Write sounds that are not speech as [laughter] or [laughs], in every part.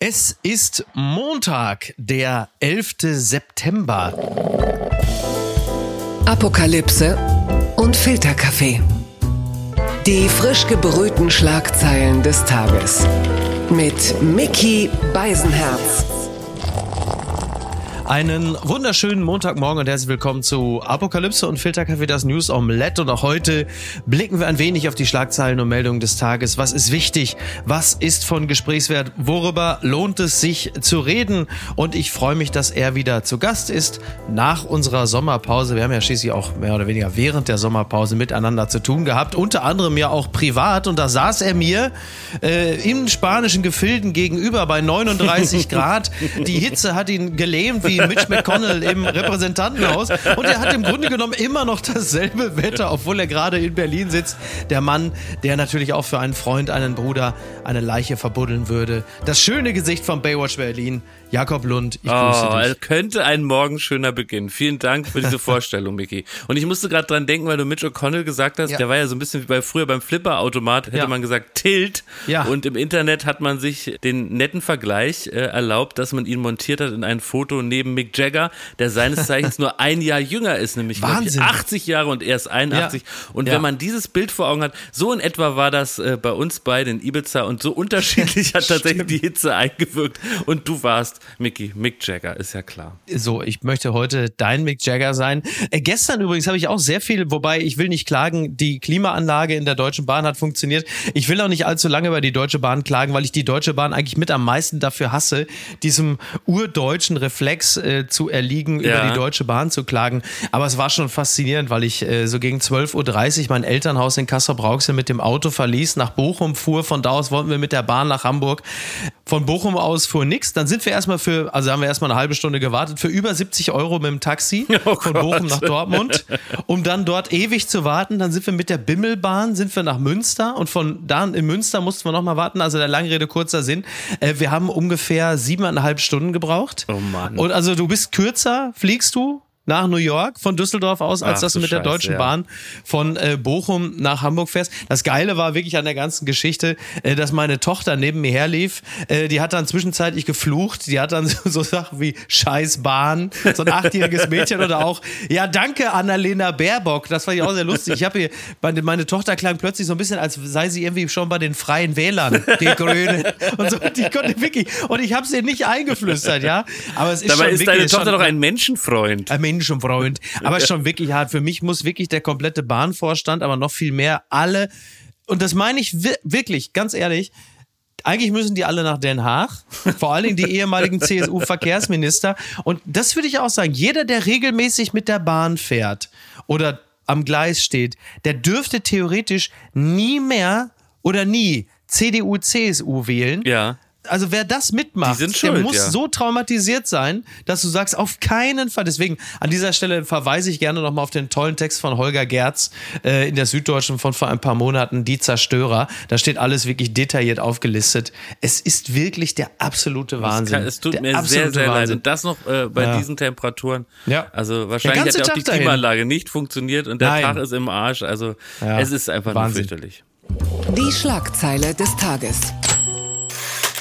Es ist Montag, der 11. September. Apokalypse und Filterkaffee. Die frisch gebrühten Schlagzeilen des Tages. Mit Mickey Beisenherz. Einen wunderschönen Montagmorgen und herzlich willkommen zu Apokalypse und Filterkaffee, das News Omelette. Und auch heute blicken wir ein wenig auf die Schlagzeilen und Meldungen des Tages. Was ist wichtig? Was ist von Gesprächswert? Worüber lohnt es sich zu reden? Und ich freue mich, dass er wieder zu Gast ist nach unserer Sommerpause. Wir haben ja schließlich auch mehr oder weniger während der Sommerpause miteinander zu tun gehabt. Unter anderem ja auch privat. Und da saß er mir äh, in spanischen Gefilden gegenüber bei [laughs] 39 Grad. Die Hitze hat ihn gelähmt wie Mitch McConnell im Repräsentantenhaus. Und er hat im Grunde genommen immer noch dasselbe Wetter, obwohl er gerade in Berlin sitzt. Der Mann, der natürlich auch für einen Freund, einen Bruder, eine Leiche verbuddeln würde. Das schöne Gesicht von Baywatch Berlin, Jakob Lund. Ich grüße oh, dich. Könnte ein Morgen schöner Beginn. Vielen Dank für diese [laughs] Vorstellung, Micky. Und ich musste gerade dran denken, weil du Mitch O'Connell gesagt hast, ja. der war ja so ein bisschen wie bei früher beim Flipper-Automat, hätte ja. man gesagt Tilt. Ja. Und im Internet hat man sich den netten Vergleich äh, erlaubt, dass man ihn montiert hat in ein Foto neben Mick Jagger, der seines [laughs] Zeichens nur ein Jahr jünger ist, nämlich ich, 80 Jahre und er ist 81. Ja. Und wenn man dieses Bild vor Augen hat, so in etwa war das äh, bei uns beiden in Ibiza und so unterschiedlich [laughs] hat tatsächlich die Hitze eingewirkt. Und du warst Mickey, Mick Jagger, ist ja klar. So, ich möchte heute dein Mick Jagger sein. Äh, gestern übrigens habe ich auch sehr viel, wobei ich will nicht klagen, die Klimaanlage in der Deutschen Bahn hat funktioniert. Ich will auch nicht allzu lange über die Deutsche Bahn klagen, weil ich die Deutsche Bahn eigentlich mit am meisten dafür hasse, diesem urdeutschen Reflex äh, zu erliegen, ja. über die Deutsche Bahn zu klagen. Aber es war schon faszinierend, weil ich äh, so gegen 12.30 Uhr mein Elternhaus in Kassel-Brauxel mit dem Auto verließ, nach Bochum fuhr. Von da aus wollten wir mit der Bahn nach Hamburg. Von Bochum aus fuhr nix. Dann sind wir erstmal für, also haben wir erstmal eine halbe Stunde gewartet, für über 70 Euro mit dem Taxi [laughs] oh von Bochum nach Dortmund, um dann dort ewig zu warten. Dann sind wir mit der Bimmelbahn, sind wir nach Münster und von da in Münster mussten wir nochmal warten. Also der Langrede, kurzer Sinn. Äh, wir haben ungefähr siebeneinhalb Stunden gebraucht. Oh Mann. Und also du bist kürzer, fliegst du, nach New York von Düsseldorf aus, als Ach, dass du mit Scheiße, der Deutschen ja. Bahn von äh, Bochum nach Hamburg fährst. Das Geile war wirklich an der ganzen Geschichte, äh, dass meine Tochter neben mir herlief. Äh, die hat dann zwischenzeitlich geflucht. Die hat dann [laughs] so, so Sachen wie Scheiß Bahn, so ein achtjähriges Mädchen oder auch, ja danke Annalena Baerbock. Das fand ich auch sehr lustig. Ich habe hier, meine, meine Tochter klang plötzlich so ein bisschen, als sei sie irgendwie schon bei den Freien Wählern, die [laughs] Grüne. Und so, die konnte wirklich, und ich habe sie nicht eingeflüstert, ja. Aber es ist Dabei schon ist deine Tochter doch ein Menschenfreund. Ein Menschenfreund. Aber schon wirklich hart. Für mich muss wirklich der komplette Bahnvorstand, aber noch viel mehr alle, und das meine ich wirklich, ganz ehrlich, eigentlich müssen die alle nach Den Haag, vor allen Dingen die ehemaligen [laughs] CSU-Verkehrsminister. Und das würde ich auch sagen, jeder, der regelmäßig mit der Bahn fährt oder am Gleis steht, der dürfte theoretisch nie mehr oder nie CDU, CSU wählen. Ja also wer das mitmacht, der schuld, muss ja. so traumatisiert sein, dass du sagst, auf keinen Fall. Deswegen an dieser Stelle verweise ich gerne nochmal auf den tollen Text von Holger Gerz äh, in der Süddeutschen von vor ein paar Monaten, Die Zerstörer. Da steht alles wirklich detailliert aufgelistet. Es ist wirklich der absolute Wahnsinn. Kann, es tut der mir sehr, sehr leid. Und das noch äh, bei ja. diesen Temperaturen. Ja. Also wahrscheinlich hat ja auch die Klimaanlage nicht funktioniert und der Nein. Tag ist im Arsch. Also ja. es ist einfach Wahnsinn. nur fürchterlich. Die Schlagzeile des Tages.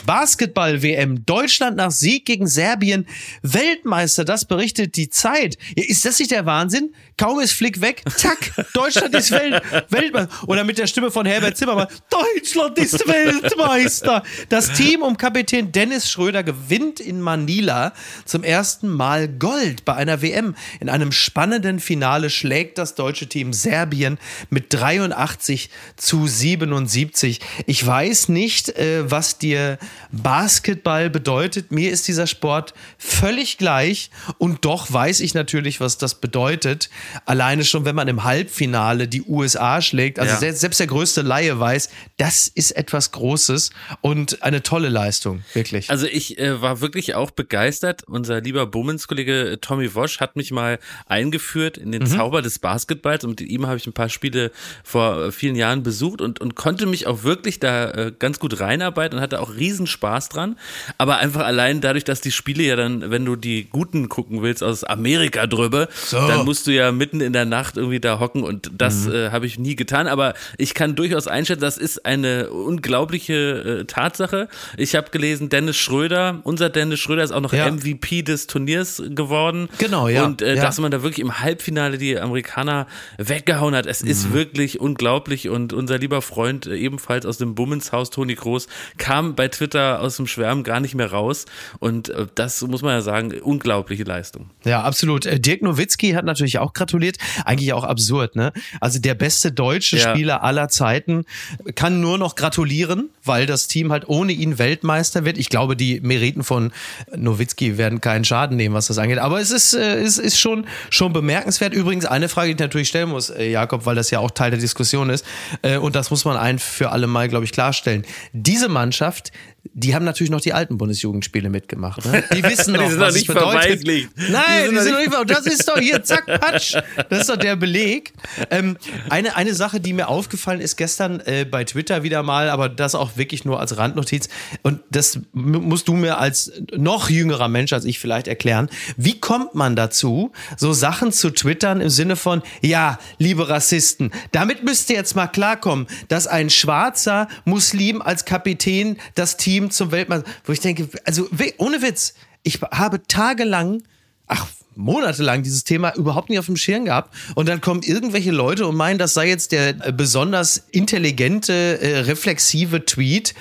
Basketball-WM. Deutschland nach Sieg gegen Serbien. Weltmeister, das berichtet die Zeit. Ist das nicht der Wahnsinn? Kaum ist Flick weg, zack, Deutschland ist Welt, Weltmeister. Oder mit der Stimme von Herbert Zimmermann, Deutschland ist Weltmeister. Das Team um Kapitän Dennis Schröder gewinnt in Manila zum ersten Mal Gold bei einer WM. In einem spannenden Finale schlägt das deutsche Team Serbien mit 83 zu 77. Ich weiß nicht, äh, was dir Basketball bedeutet. Mir ist dieser Sport völlig gleich und doch weiß ich natürlich, was das bedeutet. Alleine schon, wenn man im Halbfinale die USA schlägt. Also ja. selbst, selbst der größte Laie weiß, das ist etwas Großes und eine tolle Leistung, wirklich. Also ich äh, war wirklich auch begeistert. Unser lieber Bummens-Kollege äh, Tommy Wosch hat mich mal eingeführt in den mhm. Zauber des Basketballs und mit ihm habe ich ein paar Spiele vor äh, vielen Jahren besucht und, und konnte mich auch wirklich da äh, ganz gut reinarbeiten und hatte auch riesen Spaß dran. Aber einfach allein dadurch, dass die Spiele ja dann, wenn du die guten gucken willst aus Amerika drüber, so. dann musst du ja mitten in der Nacht irgendwie da hocken und das mhm. äh, habe ich nie getan. Aber ich kann durchaus einschätzen, das ist eine unglaubliche äh, Tatsache. Ich habe gelesen, Dennis Schröder, unser Dennis Schröder ist auch noch ja. MVP des Turniers geworden. Genau, ja. Und äh, ja. dass man da wirklich im Halbfinale die Amerikaner weggehauen hat, es mhm. ist wirklich unglaublich. Und unser lieber Freund, äh, ebenfalls aus dem Bummenshaus, Toni Groß, kam bei Twitter aus dem Schwärmen gar nicht mehr raus. Und äh, das muss man ja sagen, unglaubliche Leistung. Ja, absolut. Äh, Dirk Nowitzki hat natürlich auch gratuliert. Eigentlich auch absurd, ne? Also der beste deutsche ja. Spieler aller Zeiten kann nur noch gratulieren, weil das Team halt ohne ihn Weltmeister wird. Ich glaube, die Meriten von Nowitzki werden keinen Schaden nehmen, was das angeht. Aber es ist, äh, es ist schon, schon bemerkenswert. Übrigens eine Frage, die ich natürlich stellen muss, äh, Jakob, weil das ja auch Teil der Diskussion ist. Äh, und das muss man ein für alle Mal, glaube ich, klarstellen. Diese Mannschaft, die haben natürlich noch die alten Bundesjugendspiele mitgemacht. Ne? [laughs] Die wissen noch, die sind was nicht bedeutet. Nein, die sind, die sind noch nicht ver Das ist doch hier, zack, patsch. Das ist doch der Beleg. Ähm, eine, eine Sache, die mir aufgefallen ist gestern äh, bei Twitter wieder mal, aber das auch wirklich nur als Randnotiz. Und das musst du mir als noch jüngerer Mensch als ich vielleicht erklären. Wie kommt man dazu, so Sachen zu twittern im Sinne von, ja, liebe Rassisten, damit müsst ihr jetzt mal klarkommen, dass ein schwarzer Muslim als Kapitän das Team Team zum Weltmeister, wo ich denke, also ohne Witz, ich habe tagelang, ach, monatelang dieses Thema überhaupt nicht auf dem Schirm gehabt. Und dann kommen irgendwelche Leute und meinen, das sei jetzt der äh, besonders intelligente, äh, reflexive Tweet,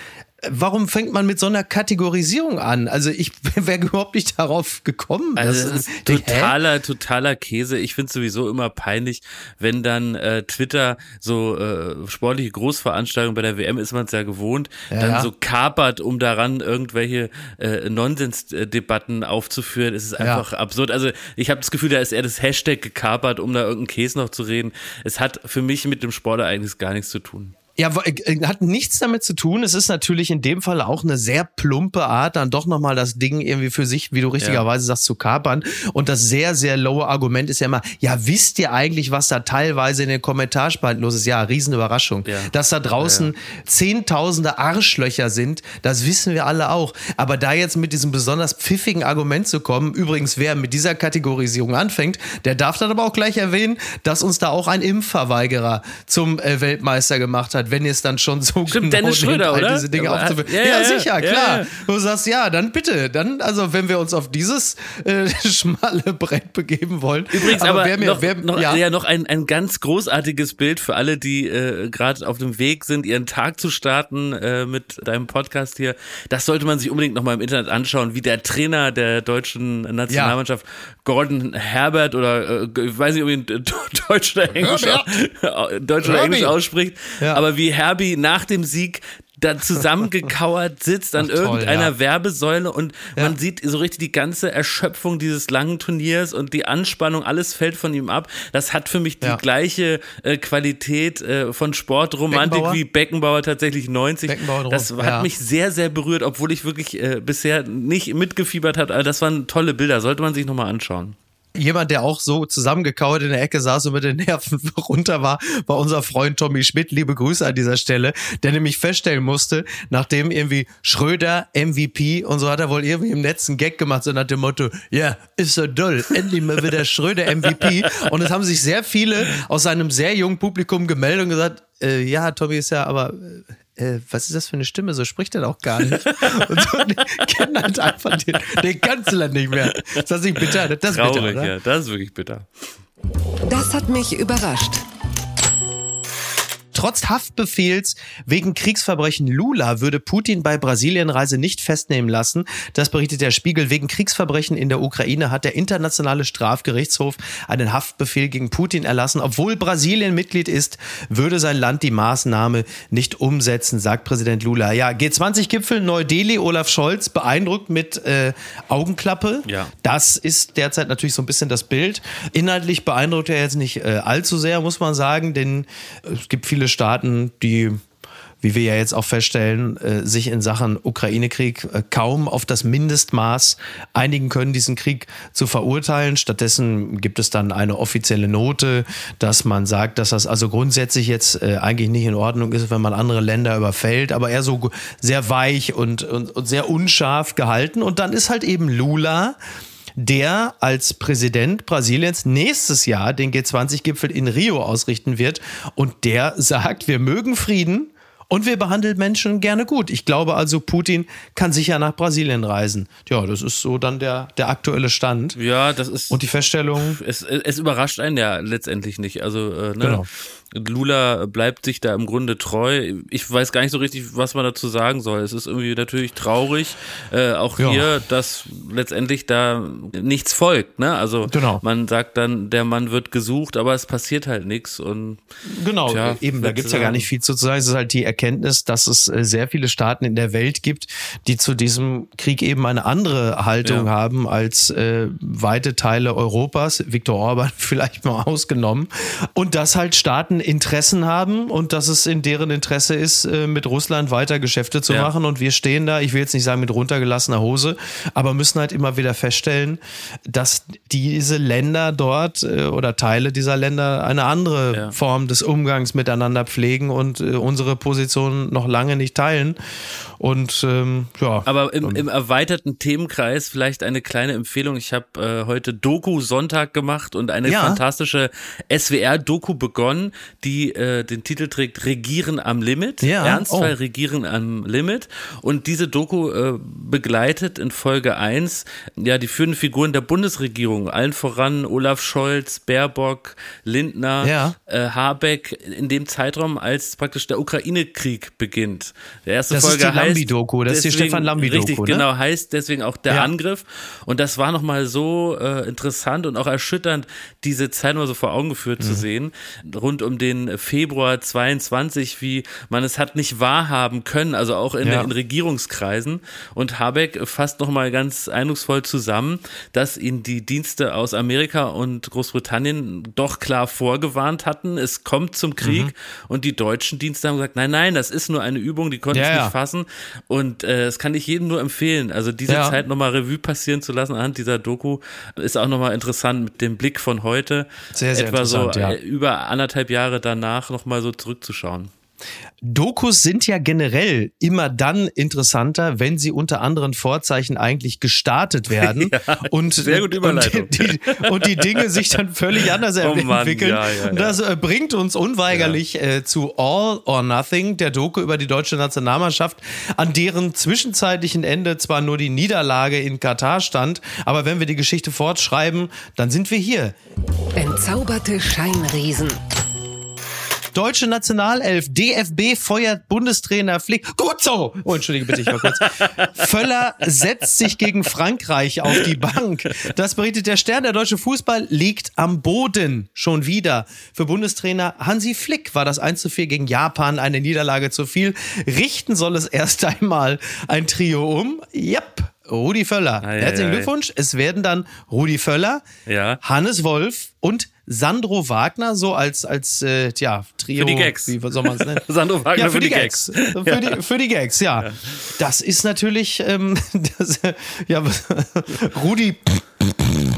warum fängt man mit so einer Kategorisierung an? Also ich [laughs] wäre überhaupt nicht darauf gekommen. Also das ist totaler, hä? totaler Käse. Ich finde sowieso immer peinlich, wenn dann äh, Twitter so äh, sportliche Großveranstaltungen bei der WM ist man es ja gewohnt, ja. dann so kapert, um daran irgendwelche äh, Nonsensdebatten aufzuführen. Es ist einfach ja. absurd. Also ich habe das Gefühl, da ist eher das Hashtag gekapert, um da irgendeinen Käse noch zu reden. Es hat für mich mit dem Sport eigentlich gar nichts zu tun. Ja, äh, hat nichts damit zu tun. Es ist natürlich in dem Fall auch eine sehr plumpe Art, dann doch nochmal das Ding irgendwie für sich, wie du richtigerweise ja. sagst, zu kapern. Und das sehr, sehr lowe Argument ist ja immer, ja, wisst ihr eigentlich, was da teilweise in den Kommentarspalten los ist? Ja, Riesenüberraschung. Ja. Dass da draußen ja, zehntausende Arschlöcher sind, das wissen wir alle auch. Aber da jetzt mit diesem besonders pfiffigen Argument zu kommen, übrigens, wer mit dieser Kategorisierung anfängt, der darf dann aber auch gleich erwähnen, dass uns da auch ein Impfverweigerer zum äh, Weltmeister gemacht hat hat, wenn ihr es dann schon so Stimmt, genau Dennis Schröder, oder? diese Dinge ja, aufzuführen. Ja, ja, ja, sicher, klar. Du sagst, ja, dann bitte. Dann, also wenn wir uns auf dieses äh, [laughs] schmale Brett begeben wollen. Übrigens, aber, aber wer mir, noch, wer, noch, ja. noch ein, ein ganz großartiges Bild für alle, die äh, gerade auf dem Weg sind, ihren Tag zu starten äh, mit deinem Podcast hier. Das sollte man sich unbedingt nochmal im Internet anschauen, wie der Trainer der deutschen Nationalmannschaft, Gordon Herbert oder äh, ich weiß nicht, ob ihn [laughs] Deutsch oder Englisch, Deutsch oder Englisch ausspricht, ja. Aber wie Herbie nach dem Sieg da zusammengekauert [laughs] sitzt an Ach, toll, irgendeiner ja. Werbesäule und ja. man sieht so richtig die ganze Erschöpfung dieses langen Turniers und die Anspannung, alles fällt von ihm ab. Das hat für mich die ja. gleiche äh, Qualität äh, von Sportromantik Beckenbauer? wie Beckenbauer tatsächlich 90. Beckenbauer das hat mich sehr, sehr berührt, obwohl ich wirklich äh, bisher nicht mitgefiebert habe. Aber das waren tolle Bilder, sollte man sich nochmal anschauen jemand, der auch so zusammengekauert in der Ecke saß und mit den Nerven [laughs] runter war, war unser Freund Tommy Schmidt. Liebe Grüße an dieser Stelle, der nämlich feststellen musste, nachdem irgendwie Schröder MVP und so hat er wohl irgendwie im Netz einen Gag gemacht, so nach dem Motto, ja, yeah, ist so doll, endlich mal wieder Schröder [laughs] MVP. Und es haben sich sehr viele aus seinem sehr jungen Publikum gemeldet und gesagt, äh, ja, Tommy ist ja aber äh, was ist das für eine Stimme? So spricht er doch gar nicht. [laughs] Und so, kennen halt einfach den, den Kanzler nicht mehr. Ist das nicht bitter? Das ist Traurig, bitter, ja. Das ist wirklich bitter. Das hat mich überrascht. Trotz Haftbefehls wegen Kriegsverbrechen Lula würde Putin bei Brasilienreise nicht festnehmen lassen. Das berichtet der Spiegel. Wegen Kriegsverbrechen in der Ukraine hat der Internationale Strafgerichtshof einen Haftbefehl gegen Putin erlassen. Obwohl Brasilien Mitglied ist, würde sein Land die Maßnahme nicht umsetzen, sagt Präsident Lula. Ja, G20-Gipfel Neu-Delhi, Olaf Scholz beeindruckt mit äh, Augenklappe. Ja. Das ist derzeit natürlich so ein bisschen das Bild. Inhaltlich beeindruckt er jetzt nicht äh, allzu sehr, muss man sagen, denn es gibt viele Staaten, die wie wir ja jetzt auch feststellen, äh, sich in Sachen Ukraine-Krieg äh, kaum auf das Mindestmaß einigen können, diesen Krieg zu verurteilen. Stattdessen gibt es dann eine offizielle Note, dass man sagt, dass das also grundsätzlich jetzt äh, eigentlich nicht in Ordnung ist, wenn man andere Länder überfällt, aber eher so sehr weich und, und, und sehr unscharf gehalten. Und dann ist halt eben Lula, der als Präsident Brasiliens nächstes Jahr den G20-Gipfel in Rio ausrichten wird. Und der sagt, wir mögen Frieden, und wir behandeln Menschen gerne gut. Ich glaube also, Putin kann sicher nach Brasilien reisen. Ja, das ist so dann der, der aktuelle Stand. Ja, das ist. Und die Feststellung. Es, es überrascht einen ja letztendlich nicht. Also, äh, ne? genau. Lula bleibt sich da im Grunde treu. Ich weiß gar nicht so richtig, was man dazu sagen soll. Es ist irgendwie natürlich traurig, äh, auch ja. hier, dass letztendlich da nichts folgt. Ne? Also genau. man sagt dann, der Mann wird gesucht, aber es passiert halt nichts. Und genau, tja, eben, da gibt's ja gar nicht viel zu sagen. Es ist halt die Erkenntnis, dass es äh, sehr viele Staaten in der Welt gibt, die zu diesem Krieg eben eine andere Haltung ja. haben als äh, weite Teile Europas, Viktor Orban [laughs] vielleicht mal ausgenommen. Und dass halt Staaten Staaten Interessen haben und dass es in deren Interesse ist, äh, mit Russland weiter Geschäfte zu ja. machen. Und wir stehen da, ich will jetzt nicht sagen mit runtergelassener Hose, aber müssen halt immer wieder feststellen, dass diese Länder dort äh, oder Teile dieser Länder eine andere ja. Form des Umgangs miteinander pflegen und äh, unsere Position noch lange nicht teilen. Und ähm, ja. Aber im, im erweiterten Themenkreis vielleicht eine kleine Empfehlung. Ich habe äh, heute Doku Sonntag gemacht und eine ja. fantastische SWR-Doku begonnen, die äh, den Titel trägt Regieren am Limit. Ja. Ernstfall oh. Regieren am Limit. Und diese Doku äh, begleitet in Folge eins ja die führenden Figuren der Bundesregierung, allen voran Olaf Scholz, Baerbock, Lindner, ja. äh, Habeck in dem Zeitraum, als praktisch der Ukraine-Krieg beginnt. Der erste das Folge heißt Lambi-Doku, das deswegen, ist die Stefan Lambi-Doku. Richtig, ne? genau, heißt deswegen auch der ja. Angriff. Und das war nochmal so äh, interessant und auch erschütternd, diese Zeit mal so vor Augen geführt mhm. zu sehen, rund um den Februar 22, wie man es hat nicht wahrhaben können, also auch in, ja. in Regierungskreisen. Und Habeck fasst nochmal ganz eindrucksvoll zusammen, dass ihn die Dienste aus Amerika und Großbritannien doch klar vorgewarnt hatten, es kommt zum Krieg. Mhm. Und die deutschen Dienste haben gesagt, nein, nein, das ist nur eine Übung, die konnten ja, es nicht fassen. Und äh, das kann ich jedem nur empfehlen. Also diese ja. Zeit nochmal Revue passieren zu lassen anhand dieser Doku ist auch nochmal interessant mit dem Blick von heute. Sehr, sehr Etwa so ja. Äh, über anderthalb Jahre danach nochmal so zurückzuschauen. Dokus sind ja generell immer dann interessanter, wenn sie unter anderen Vorzeichen eigentlich gestartet werden [laughs] ja, und, sehr gut Überleitung. Und, die, und die Dinge sich dann völlig anders oh entwickeln. Mann, ja, ja, das äh, bringt uns unweigerlich äh, zu All or Nothing, der Doku über die deutsche Nationalmannschaft, an deren zwischenzeitlichen Ende zwar nur die Niederlage in Katar stand, aber wenn wir die Geschichte fortschreiben, dann sind wir hier. Entzauberte Scheinriesen. Deutsche Nationalelf, DFB feuert Bundestrainer Flick. Gut so! Oh, entschuldige bitte, ich war kurz. [laughs] Völler setzt sich gegen Frankreich auf die Bank. Das berichtet der Stern. Der deutsche Fußball liegt am Boden. Schon wieder. Für Bundestrainer Hansi Flick war das 1 zu 4 gegen Japan eine Niederlage zu viel. Richten soll es erst einmal ein Trio um. Yep. Rudi Völler. Ah, Herzlichen ja, Glückwunsch. Es werden dann Rudi Völler, ja. Hannes Wolf und Sandro Wagner so als als äh, ja Trio. Für die Gags. Wie soll man es nennen? Sandro Wagner ja, für, für, die, die Gags. Gags. Für, ja. die, für die Gags, ja. ja. Das ist natürlich ähm, das, ja Rudi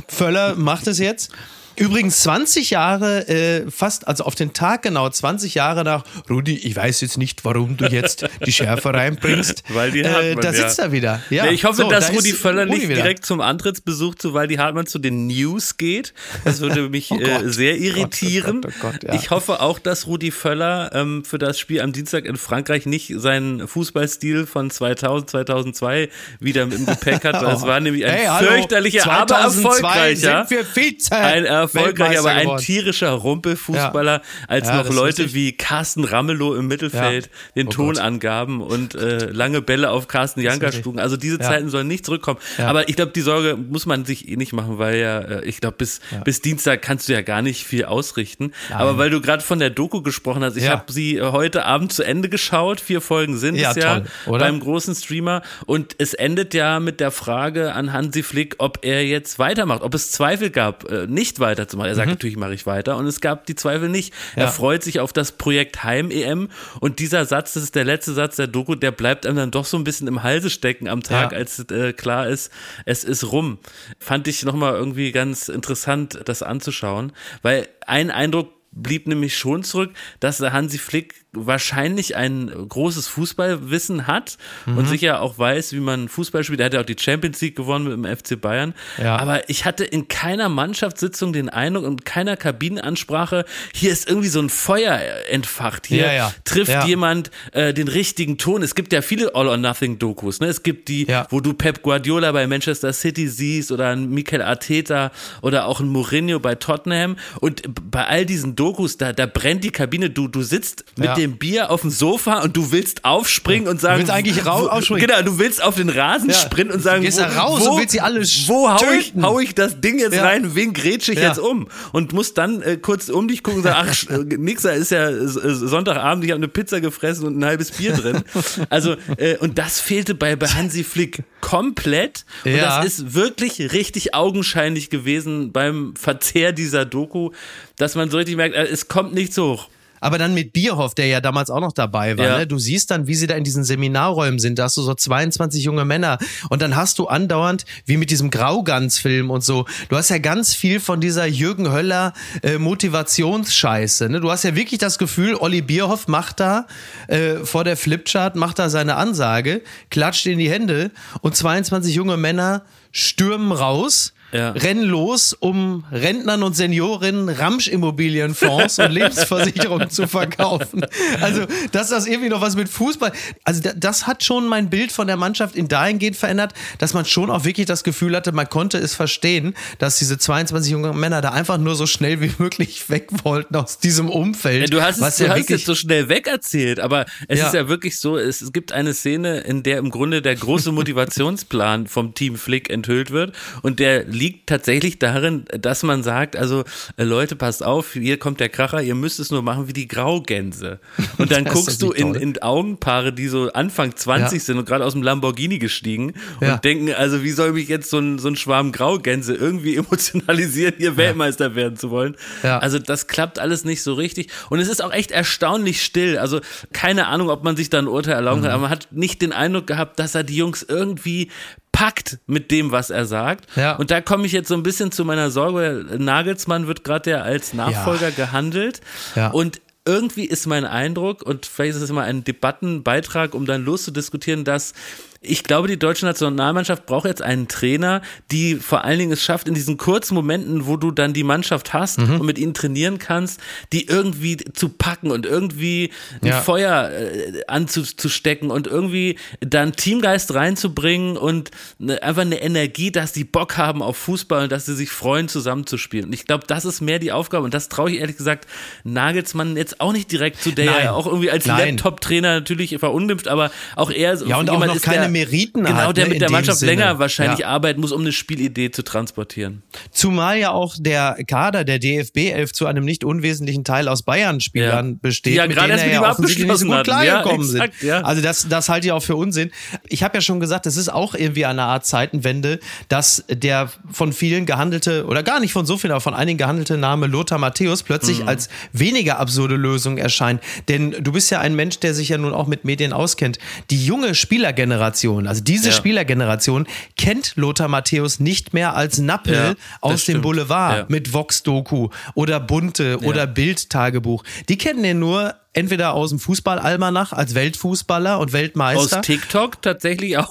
Völler macht es jetzt. Übrigens 20 Jahre, äh, fast, also auf den Tag genau 20 Jahre nach, Rudi, ich weiß jetzt nicht, warum du jetzt die Schärfe reinbringst. Weil die Hartmann, äh, Da sitzt ja. er wieder. Ja. ja ich hoffe, so, dass da Rudi Völler Rudi nicht wieder. direkt zum Antrittsbesuch zu Waldi Hartmann zu den News geht. Das würde [laughs] mich oh äh, sehr irritieren. Oh Gott, oh Gott, ja. Ich hoffe auch, dass Rudi Völler ähm, für das Spiel am Dienstag in Frankreich nicht seinen Fußballstil von 2000, 2002 wieder im Gepäck hat. [laughs] Das war nämlich ein hey, fürchterlicher, aber erfolgreicher. Sind wir Vize. Ein erfolgreich, aber ein tierischer Rumpelfußballer, ja. als ja, noch Leute wie Carsten Ramelow im Mittelfeld ja. den oh Ton Gott. angaben und äh, lange Bälle auf Carsten Janker schlugen. Also diese Zeiten sollen nicht zurückkommen. Aber ich glaube, die Sorge muss man sich eh nicht machen, weil ja, äh, ich glaube, bis, bis Dienstag kannst du ja gar nicht viel ausrichten. Nein. Aber weil du gerade von der Doku gesprochen hast, ich habe sie heute Abend zu Ende geschaut. Vier Folgen sind es ja toll, beim großen Streamer. Und es endet ja mit der Frage an Hansi Flick, ob er jetzt weitermacht, ob es Zweifel gab, äh, nicht weiter weiterzumachen. Er sagt mhm. natürlich, mache ich weiter. Und es gab die Zweifel nicht. Ja. Er freut sich auf das Projekt Heim-EM. Und dieser Satz, das ist der letzte Satz der Doku, der bleibt einem dann doch so ein bisschen im Halse stecken am Tag, ja. als äh, klar ist, es ist rum. Fand ich nochmal irgendwie ganz interessant, das anzuschauen. Weil ein Eindruck blieb nämlich schon zurück, dass Hansi Flick wahrscheinlich ein großes Fußballwissen hat mhm. und sicher auch weiß, wie man Fußball spielt. Er hat ja auch die Champions League gewonnen mit dem FC Bayern. Ja. Aber ich hatte in keiner Mannschaftssitzung den Eindruck und keiner Kabinenansprache, hier ist irgendwie so ein Feuer entfacht. Hier ja, ja. trifft jemand äh, den richtigen Ton. Es gibt ja viele All-or-Nothing-Dokus. Ne? Es gibt die, wo du Pep Guardiola bei Manchester City siehst oder ein Mikel Arteta oder auch ein Mourinho bei Tottenham. Und bei all diesen Dokus, da, da brennt die Kabine. Du, du sitzt mit dem Bier auf dem Sofa und du willst aufspringen ja. und sagen. Du willst eigentlich raus aufspringen. Genau, du willst auf den Rasen ja. sprinten und sagen, du gehst wo, raus wo, und willst sie alle Wo hau ich, hau ich das Ding jetzt ja. rein? Wen grätsche ich jetzt um? Und musst dann äh, kurz um dich gucken und sagen, ach, [laughs] äh, Nixer ist ja äh, Sonntagabend, ich habe eine Pizza gefressen und ein halbes Bier drin. [laughs] Also, äh, und das fehlte bei, bei Hansi Flick komplett. Und das ist wirklich richtig augenscheinlich gewesen beim Verzehr dieser Doku, dass man so richtig merkt, äh, es kommt nicht so hoch. Aber dann mit Bierhoff, der ja damals auch noch dabei war. Ja. Ne? Du siehst dann, wie sie da in diesen Seminarräumen sind. Da hast du so 22 junge Männer. Und dann hast du andauernd, wie mit diesem Graugans-Film und so, du hast ja ganz viel von dieser Jürgen Höller äh, Motivationsscheiße. Ne? Du hast ja wirklich das Gefühl, Olli Bierhoff macht da äh, vor der Flipchart, macht da seine Ansage, klatscht in die Hände und 22 junge Männer stürmen raus ja. rennen los, um Rentnern und Seniorinnen Ramsch-Immobilienfonds und Lebensversicherungen zu verkaufen. Also, dass das irgendwie noch was mit Fußball. Also, das hat schon mein Bild von der Mannschaft in dahingehend verändert, dass man schon auch wirklich das Gefühl hatte, man konnte es verstehen, dass diese 22 jungen Männer da einfach nur so schnell wie möglich weg wollten aus diesem Umfeld. Ja, du hast es, du ja hast es so schnell weg erzählt, aber es ist ja wirklich so, es, es gibt eine Szene, in der im Grunde der große Motivationsplan vom Team Flick enthüllt wird und der liegt tatsächlich darin, dass man sagt, also äh, Leute, passt auf, hier kommt der Kracher, ihr müsst es nur machen wie die Graugänse. [laughs] Und dann guckst du in, in Augenpaare, die so Anfang 20 ja. sind und gerade aus dem Lamborghini gestiegen ja. und denken, also wie soll mich jetzt so ein, so ein Schwarm Graugänse irgendwie [laughs] emotionalisieren, hier Weltmeister werden zu wollen. Also das klappt alles nicht so richtig. Und es ist auch echt erstaunlich still. Also keine Ahnung, ob man sich da ein Urteil erlauben kann, mhm. aber man hat nicht den Eindruck gehabt, dass er die Jungs irgendwie packt mit dem, was er sagt. Ja. Und da komme ich jetzt so ein bisschen zu meiner Sorge. Nagelsmann wird gerade ja als Nachfolger ja. gehandelt. Ja. Und irgendwie ist mein Eindruck, und vielleicht ist es immer ein Debattenbeitrag, um dann loszudiskutieren, dass ich glaube, die deutsche Nationalmannschaft braucht jetzt einen Trainer, die vor allen Dingen es schafft, in diesen kurzen Momenten, wo du dann die Mannschaft hast mhm. und mit ihnen trainieren kannst, die irgendwie zu packen und irgendwie ein ja. Feuer äh, anzustecken und irgendwie dann Teamgeist reinzubringen und ne, einfach eine Energie, dass die Bock haben auf Fußball und dass sie sich freuen, zusammenzuspielen. Und ich glaube, das ist mehr die Aufgabe und das traue ich ehrlich gesagt Nagelsmann jetzt auch nicht direkt zu, der Nein. ja auch irgendwie als Laptop-Trainer natürlich verunglimpft, aber auch er ja, und auch noch keine Meriten genau, hat. der ne, mit der Mannschaft Sinne. länger wahrscheinlich ja. arbeiten muss, um eine Spielidee zu transportieren. Zumal ja auch der Kader der DFB 11 zu einem nicht unwesentlichen Teil aus Bayern-Spielern ja. besteht, ja, mit denen er ja offensichtlich nicht so gut klargekommen [laughs] ja, sind. Ja. Also das, das halte ich auch für Unsinn. Ich habe ja schon gesagt, es ist auch irgendwie eine Art Zeitenwende, dass der von vielen gehandelte, oder gar nicht von so vielen, aber von einigen gehandelte Name Lothar Matthäus plötzlich mhm. als weniger absurde Lösung erscheint. Denn du bist ja ein Mensch, der sich ja nun auch mit Medien auskennt. Die junge Spielergeneration Generation, also diese ja. Spielergeneration, kennt Lothar Matthäus nicht mehr als Nappel ja, aus dem Boulevard ja. mit Vox-Doku oder Bunte oder Bild-Tagebuch. Die kennen den nur entweder aus dem Fußballalmanach als Weltfußballer und Weltmeister. Aus TikTok tatsächlich auch.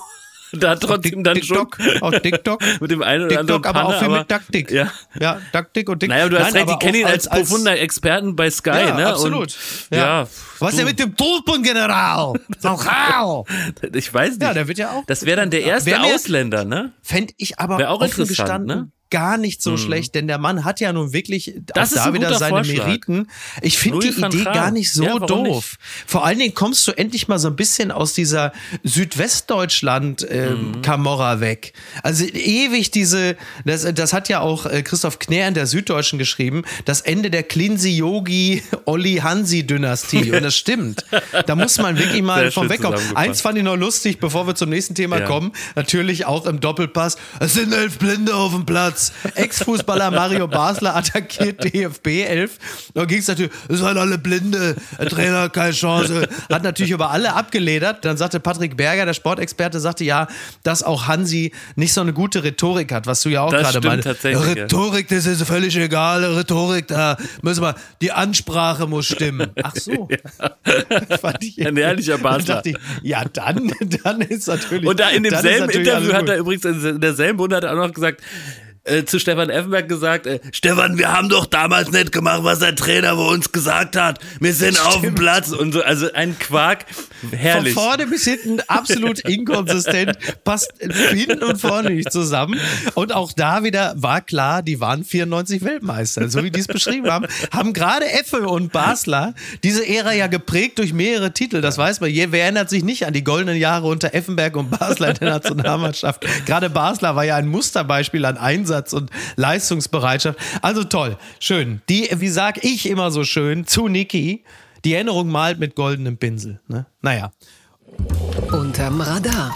[laughs] Da trotzdem dann TikTok, schon. Auf TikTok. [laughs] mit dem einen oder TikTok, anderen Panne, aber auch viel mit Taktik. Ja. ja, Taktik und TikTok. Naja, du hast recht, die kennen ihn als, profunder Experten bei Sky, ja, ne? absolut. Ja. Was ist denn mit dem Tulpengeneral? [laughs] ich weiß nicht. Ja, der wird ja auch. Das wäre dann der erste Ausländer, ne? Fände ich aber auch gestanden. Ne? Gar nicht so mhm. schlecht, denn der Mann hat ja nun wirklich das auch da wieder seine Vorschlag. Meriten. Ich finde die Idee gar nicht so ja, doof. Nicht? Vor allen Dingen kommst du endlich mal so ein bisschen aus dieser Südwestdeutschland-Kamorra ähm, mhm. weg. Also ewig diese, das, das hat ja auch äh, Christoph Knär in der Süddeutschen geschrieben, das Ende der Klinsi-Yogi-Olli-Hansi-Dynastie. Und das stimmt. Da muss man wirklich mal von wegkommen. Eins fand ich noch lustig, bevor wir zum nächsten Thema ja. kommen. Natürlich auch im Doppelpass. Es sind elf Blinde auf dem Platz. Satz. Ex-Fußballer Mario Basler attackiert DFB 11. Da ging es natürlich, es sind alle Blinde, der Trainer hat keine Chance. Hat natürlich über alle abgeledert. Dann sagte Patrick Berger, der Sportexperte, sagte ja, dass auch Hansi nicht so eine gute Rhetorik hat, was du ja auch gerade meinst. Rhetorik, das ist völlig egal. Rhetorik, da müssen wir, die Ansprache muss stimmen. Ach so. [laughs] Ja. [laughs] Fand ich Ein ehrlicher Basler. Ich, ja, dann, [laughs] dann ist natürlich. Und da in demselben Interview hat er übrigens in derselben Runde hat er auch noch gesagt, äh, zu Stefan Effenberg gesagt, äh, Stefan, wir haben doch damals nicht gemacht, was der Trainer bei uns gesagt hat. Wir sind Stimmt. auf dem Platz und so, also ein Quark, herrlich. Von vorne bis hinten absolut inkonsistent, passt hinten und vorne nicht zusammen. Und auch da wieder war klar, die waren 94 Weltmeister, so wie die es beschrieben haben, haben gerade Effe und Basler diese Ära ja geprägt durch mehrere Titel. Das weiß man. Wer erinnert sich nicht an die goldenen Jahre unter Effenberg und Basler in der Nationalmannschaft? Gerade Basler war ja ein Musterbeispiel an Einsatz Einsatz und Leistungsbereitschaft. Also toll, schön. Die, wie sag ich immer so schön, zu Niki, die Erinnerung malt mit goldenem Pinsel. Ne? Naja. Unterm Radar.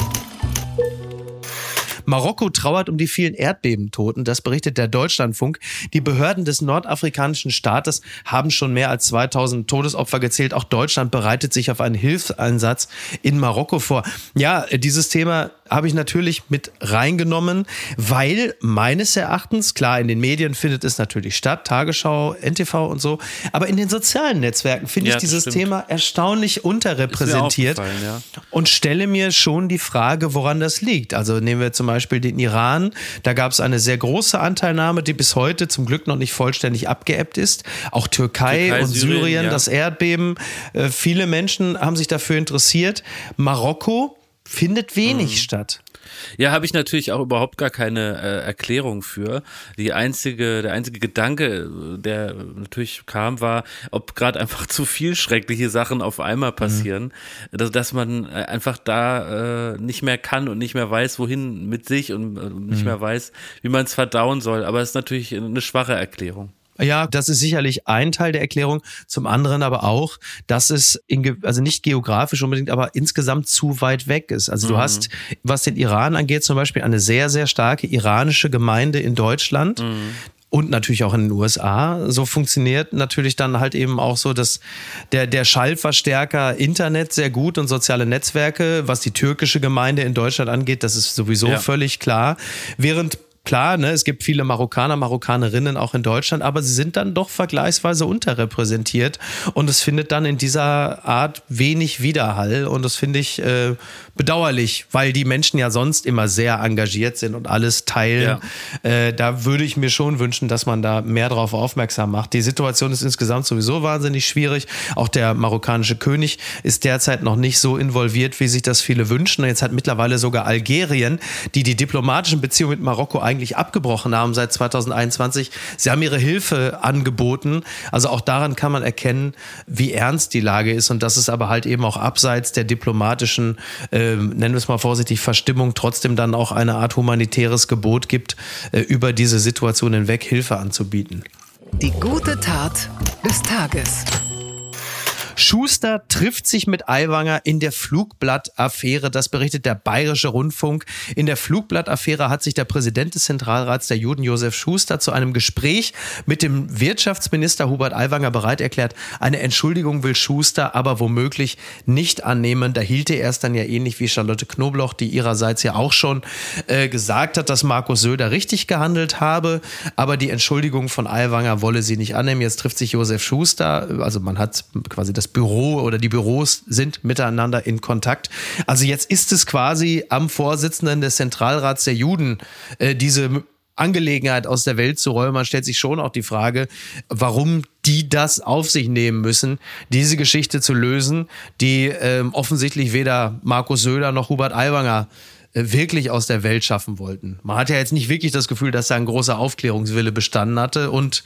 Marokko trauert um die vielen Erdbebentoten, das berichtet der Deutschlandfunk. Die Behörden des nordafrikanischen Staates haben schon mehr als 2000 Todesopfer gezählt. Auch Deutschland bereitet sich auf einen Hilfseinsatz in Marokko vor. Ja, dieses Thema habe ich natürlich mit reingenommen, weil meines Erachtens, klar, in den Medien findet es natürlich statt, Tagesschau, NTV und so, aber in den sozialen Netzwerken finde ja, ich dieses stimmt. Thema erstaunlich unterrepräsentiert ja. und stelle mir schon die Frage, woran das liegt. Also nehmen wir zum Beispiel den Iran, da gab es eine sehr große Anteilnahme, die bis heute zum Glück noch nicht vollständig abgeebbt ist. Auch Türkei, Türkei und Syrien, Syrien ja. das Erdbeben, äh, viele Menschen haben sich dafür interessiert. Marokko, findet wenig mhm. statt. Ja, habe ich natürlich auch überhaupt gar keine äh, Erklärung für. Die einzige, der einzige Gedanke, der natürlich kam, war, ob gerade einfach [laughs] zu viel schreckliche Sachen auf einmal passieren, mhm. dass, dass man äh, einfach da äh, nicht mehr kann und nicht mehr weiß, wohin mit sich und äh, nicht mhm. mehr weiß, wie man es verdauen soll. Aber es ist natürlich eine schwache Erklärung. Ja, das ist sicherlich ein Teil der Erklärung. Zum anderen aber auch, dass es in, also nicht geografisch unbedingt, aber insgesamt zu weit weg ist. Also du mhm. hast, was den Iran angeht, zum Beispiel eine sehr, sehr starke iranische Gemeinde in Deutschland. Mhm und natürlich auch in den USA. So funktioniert natürlich dann halt eben auch so, dass der, der Schallverstärker Internet sehr gut und soziale Netzwerke, was die türkische Gemeinde in Deutschland angeht, das ist sowieso ja. völlig klar. Während Klar, ne, es gibt viele Marokkaner, Marokkanerinnen auch in Deutschland, aber sie sind dann doch vergleichsweise unterrepräsentiert und es findet dann in dieser Art wenig Widerhall und das finde ich äh, bedauerlich, weil die Menschen ja sonst immer sehr engagiert sind und alles teilen. Ja. Äh, da würde ich mir schon wünschen, dass man da mehr darauf aufmerksam macht. Die Situation ist insgesamt sowieso wahnsinnig schwierig. Auch der marokkanische König ist derzeit noch nicht so involviert, wie sich das viele wünschen. Jetzt hat mittlerweile sogar Algerien, die die diplomatischen Beziehungen mit Marokko eigentlich abgebrochen haben seit 2021, sie haben ihre Hilfe angeboten. Also auch daran kann man erkennen, wie ernst die Lage ist und dass es aber halt eben auch abseits der diplomatischen äh, äh, nennen wir es mal vorsichtig, Verstimmung trotzdem dann auch eine Art humanitäres Gebot gibt, äh, über diese Situation hinweg Hilfe anzubieten. Die gute Tat des Tages. Schuster trifft sich mit Aiwanger in der Flugblattaffäre. Das berichtet der Bayerische Rundfunk. In der Flugblattaffäre hat sich der Präsident des Zentralrats der Juden, Josef Schuster, zu einem Gespräch mit dem Wirtschaftsminister Hubert Aiwanger bereit erklärt. Eine Entschuldigung will Schuster aber womöglich nicht annehmen. Da hielt er es dann ja ähnlich wie Charlotte Knobloch, die ihrerseits ja auch schon äh, gesagt hat, dass Markus Söder richtig gehandelt habe. Aber die Entschuldigung von Aiwanger wolle sie nicht annehmen. Jetzt trifft sich Josef Schuster. Also man hat quasi das Büro oder die Büros sind miteinander in Kontakt. Also jetzt ist es quasi am Vorsitzenden des Zentralrats der Juden, äh, diese Angelegenheit aus der Welt zu räumen. Man stellt sich schon auch die Frage, warum die das auf sich nehmen müssen, diese Geschichte zu lösen, die äh, offensichtlich weder Markus Söder noch Hubert Aiwanger äh, wirklich aus der Welt schaffen wollten. Man hat ja jetzt nicht wirklich das Gefühl, dass da ein großer Aufklärungswille bestanden hatte und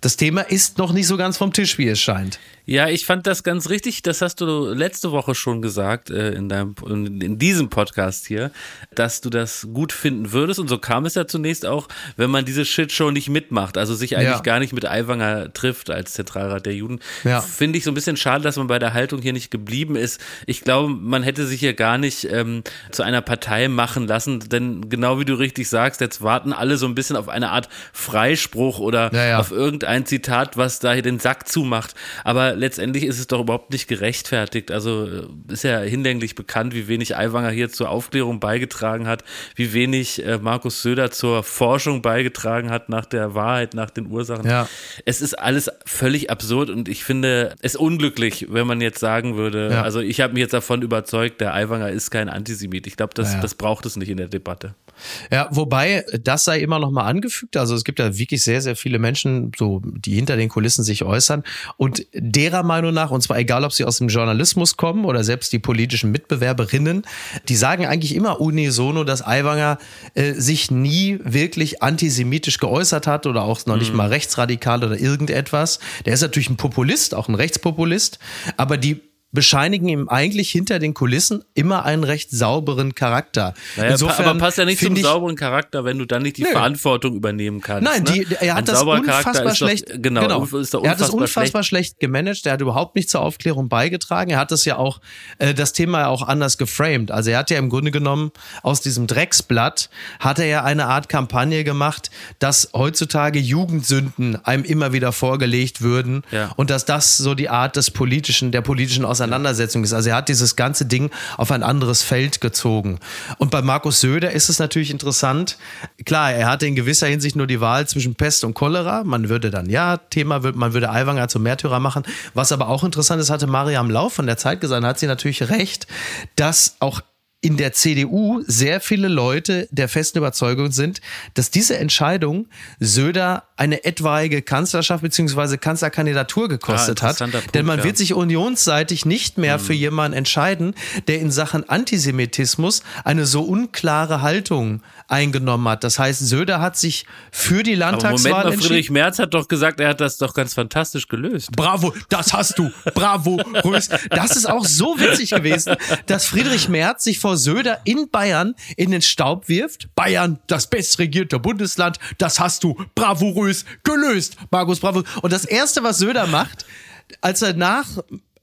das Thema ist noch nicht so ganz vom Tisch, wie es scheint. Ja, ich fand das ganz richtig. Das hast du letzte Woche schon gesagt äh, in deinem in diesem Podcast hier, dass du das gut finden würdest. Und so kam es ja zunächst auch, wenn man diese Shitshow nicht mitmacht, also sich eigentlich ja. gar nicht mit Aiwanger trifft als Zentralrat der Juden. Ja. Finde ich so ein bisschen schade, dass man bei der Haltung hier nicht geblieben ist. Ich glaube, man hätte sich hier gar nicht ähm, zu einer Partei machen lassen, denn genau wie du richtig sagst, jetzt warten alle so ein bisschen auf eine Art Freispruch oder ja. auf irgendein Zitat, was da hier den Sack zumacht. Aber letztendlich ist es doch überhaupt nicht gerechtfertigt. Also äh, ist ja hinlänglich bekannt, wie wenig Aiwanger hier zur Aufklärung beigetragen hat, wie wenig äh, Markus Söder zur Forschung beigetragen hat nach der Wahrheit, nach den Ursachen. Ja. Es ist alles völlig absurd und ich finde es unglücklich, wenn man jetzt sagen würde, ja. also ich habe mich jetzt davon überzeugt, der Aiwanger ist kein Antisemit. Ich glaube, das, ja. das braucht es nicht in der Debatte. Ja, wobei das sei immer noch mal angefügt. Also es gibt ja wirklich sehr, sehr viele Menschen, so die hinter den Kulissen sich äußern und derer Meinung nach, und zwar egal, ob sie aus dem Journalismus kommen oder selbst die politischen Mitbewerberinnen, die sagen eigentlich immer unisono, dass Aiwanger äh, sich nie wirklich antisemitisch geäußert hat oder auch noch nicht mhm. mal rechtsradikal oder irgendetwas. Der ist natürlich ein Populist, auch ein Rechtspopulist, aber die bescheinigen ihm eigentlich hinter den Kulissen immer einen recht sauberen Charakter. Naja, Insofern aber passt ja nicht zum ich, sauberen Charakter, wenn du dann nicht die nö. Verantwortung übernehmen kannst. Nein, ne? die, er hat das unfassbar schlecht, doch, genau, genau. Unfassbar er hat das unfassbar schlecht. schlecht gemanagt. Er hat überhaupt nicht zur Aufklärung beigetragen. Er hat das ja auch, äh, das Thema ja auch anders geframed. Also er hat ja im Grunde genommen aus diesem Drecksblatt hat er ja eine Art Kampagne gemacht, dass heutzutage Jugendsünden einem immer wieder vorgelegt würden ja. und dass das so die Art des politischen, der politischen Auseinandersetzung Auseinandersetzung ist. Also er hat dieses ganze Ding auf ein anderes Feld gezogen. Und bei Markus Söder ist es natürlich interessant. Klar, er hatte in gewisser Hinsicht nur die Wahl zwischen Pest und Cholera. Man würde dann, ja, Thema, man würde Aiwanger zum Märtyrer machen. Was aber auch interessant ist, hatte Mariam Lau von der Zeit gesagt, hat sie natürlich recht, dass auch in der CDU sehr viele Leute der festen Überzeugung sind, dass diese Entscheidung Söder eine etwaige Kanzlerschaft bzw. Kanzlerkandidatur gekostet ah, hat. Punkt, Denn man ja. wird sich unionsseitig nicht mehr mhm. für jemanden entscheiden, der in Sachen Antisemitismus eine so unklare Haltung eingenommen hat. Das heißt, Söder hat sich für die Landtagswahl Aber Moment mal, Friedrich Merz hat doch gesagt, er hat das doch ganz fantastisch gelöst. Bravo, das hast du. Bravo, Rös. Das ist auch so witzig gewesen, dass Friedrich Merz sich vor Söder in Bayern in den Staub wirft. Bayern, das bestregierte Bundesland, das hast du. Bravo, Rös, gelöst. Markus, bravo. Und das erste, was Söder macht, als er nach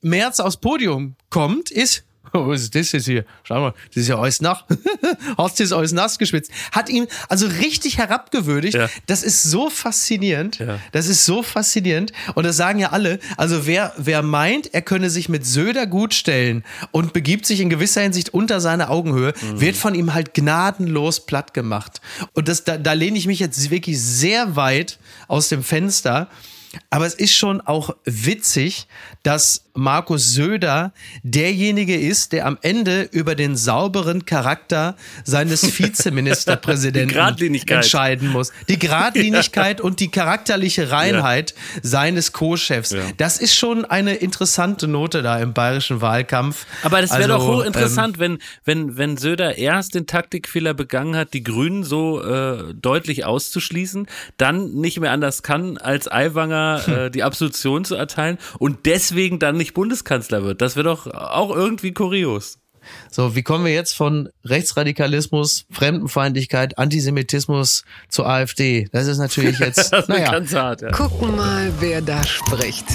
Merz aufs Podium kommt, ist, [laughs] was ist das jetzt hier? Schau mal, das ist ja alles nach. [laughs] Hast du das alles nass geschwitzt? Hat ihn also richtig herabgewürdigt. Ja. Das ist so faszinierend. Ja. Das ist so faszinierend. Und das sagen ja alle. Also wer, wer meint, er könne sich mit Söder gut stellen und begibt sich in gewisser Hinsicht unter seine Augenhöhe, mhm. wird von ihm halt gnadenlos platt gemacht. Und das, da, da lehne ich mich jetzt wirklich sehr weit aus dem Fenster. Aber es ist schon auch witzig, dass Markus Söder derjenige ist, der am Ende über den sauberen Charakter seines [laughs] Vizeministerpräsidenten entscheiden muss. Die Gradlinigkeit ja. [laughs] und die charakterliche Reinheit ja. seines Co-Chefs. Ja. Das ist schon eine interessante Note da im bayerischen Wahlkampf. Aber das wäre also, doch hochinteressant, ähm, wenn, wenn, wenn Söder erst den Taktikfehler begangen hat, die Grünen so äh, deutlich auszuschließen, dann nicht mehr anders kann, als Aiwanger äh, die Absolution zu erteilen und deswegen dann nicht Bundeskanzler wird. Das wäre doch auch irgendwie kurios. So, wie kommen wir jetzt von Rechtsradikalismus, Fremdenfeindlichkeit, Antisemitismus zur AfD? Das ist natürlich [laughs] jetzt, das naja. Ganz hart, ja. Gucken mal, wer da spricht.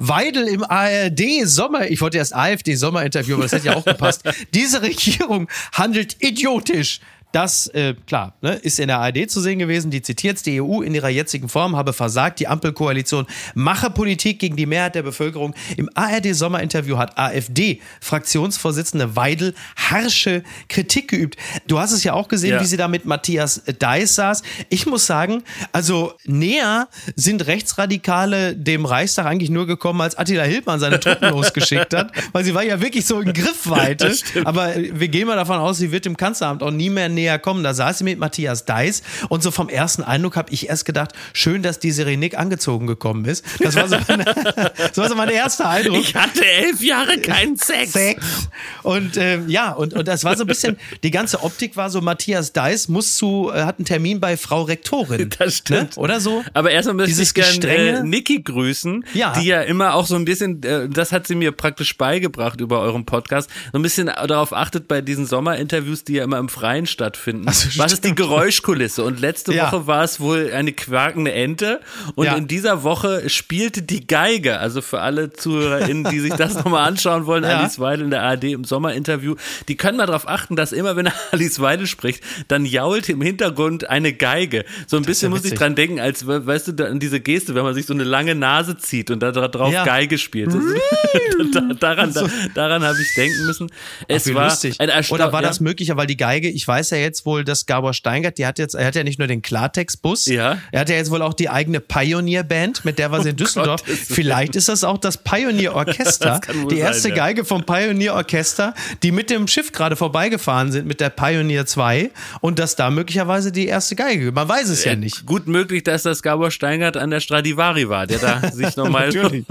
Weidel im ARD Sommer, ich wollte erst AfD Sommerinterview, aber das hätte ja auch gepasst. [laughs] Diese Regierung handelt idiotisch. Das, äh, klar, ne, ist in der ARD zu sehen gewesen. Die zitiert die EU in ihrer jetzigen Form, habe versagt. Die Ampelkoalition mache Politik gegen die Mehrheit der Bevölkerung. Im ARD-Sommerinterview hat AfD-Fraktionsvorsitzende Weidel harsche Kritik geübt. Du hast es ja auch gesehen, ja. wie sie da mit Matthias Deiss saß. Ich muss sagen, also näher sind Rechtsradikale dem Reichstag eigentlich nur gekommen, als Attila Hildmann seine Truppen [laughs] losgeschickt hat, weil sie war ja wirklich so in Griffweite. [laughs] Aber wir gehen mal davon aus, sie wird im Kanzleramt auch nie mehr näher kommen. Da saß sie mit Matthias Deiss und so vom ersten Eindruck habe ich erst gedacht, schön, dass die Serenik angezogen gekommen ist. Das war so, [laughs] meine, das war so mein erster Eindruck. Ich hatte elf Jahre keinen [laughs] Sex. Sex. Und äh, ja, und, und das war so ein bisschen, die ganze Optik war so, Matthias Deiss muss zu, äh, hat einen Termin bei Frau Rektorin. [laughs] Das stimmt. Ne? Oder so? Aber erstmal möchte ich gerne äh, Niki grüßen, ja. die ja immer auch so ein bisschen, äh, das hat sie mir praktisch beigebracht über euren Podcast, so ein bisschen darauf achtet bei diesen Sommerinterviews, die ja immer im Freien stattfinden stattfinden. Also, Was ist die Geräuschkulisse? Und letzte ja. Woche war es wohl eine quakende Ente. Und ja. in dieser Woche spielte die Geige. Also für alle ZuhörerInnen, die sich das [laughs] nochmal anschauen wollen, ja. Alice Weidel in der ARD im Sommerinterview, die können mal darauf achten, dass immer, wenn [laughs] Alice Weidel spricht, dann jault im Hintergrund eine Geige. So ein das bisschen muss ich dran denken, als, weißt du, an diese Geste, wenn man sich so eine lange Nase zieht und da drauf Geige spielt. [laughs] daran, da, daran habe ich denken müssen. Es Ach, war lustig. Oder war das möglicher, weil die Geige, ich weiß ja jetzt wohl, dass Gabor Steingart, die hat jetzt, er hat ja nicht nur den Klartext-Bus, ja. er hat ja jetzt wohl auch die eigene Pioneer-Band, mit der war sie [laughs] in oh Düsseldorf. Gott, Vielleicht ist das auch das Pioneer-Orchester, [laughs] die erste sein, ja. Geige vom Pioneer-Orchester, die mit dem Schiff gerade vorbeigefahren sind mit der Pioneer 2 und dass da möglicherweise die erste Geige, man weiß es ja äh, nicht. Gut möglich, dass das Gabor Steingart an der Stradivari war, der da [laughs] sich nochmal in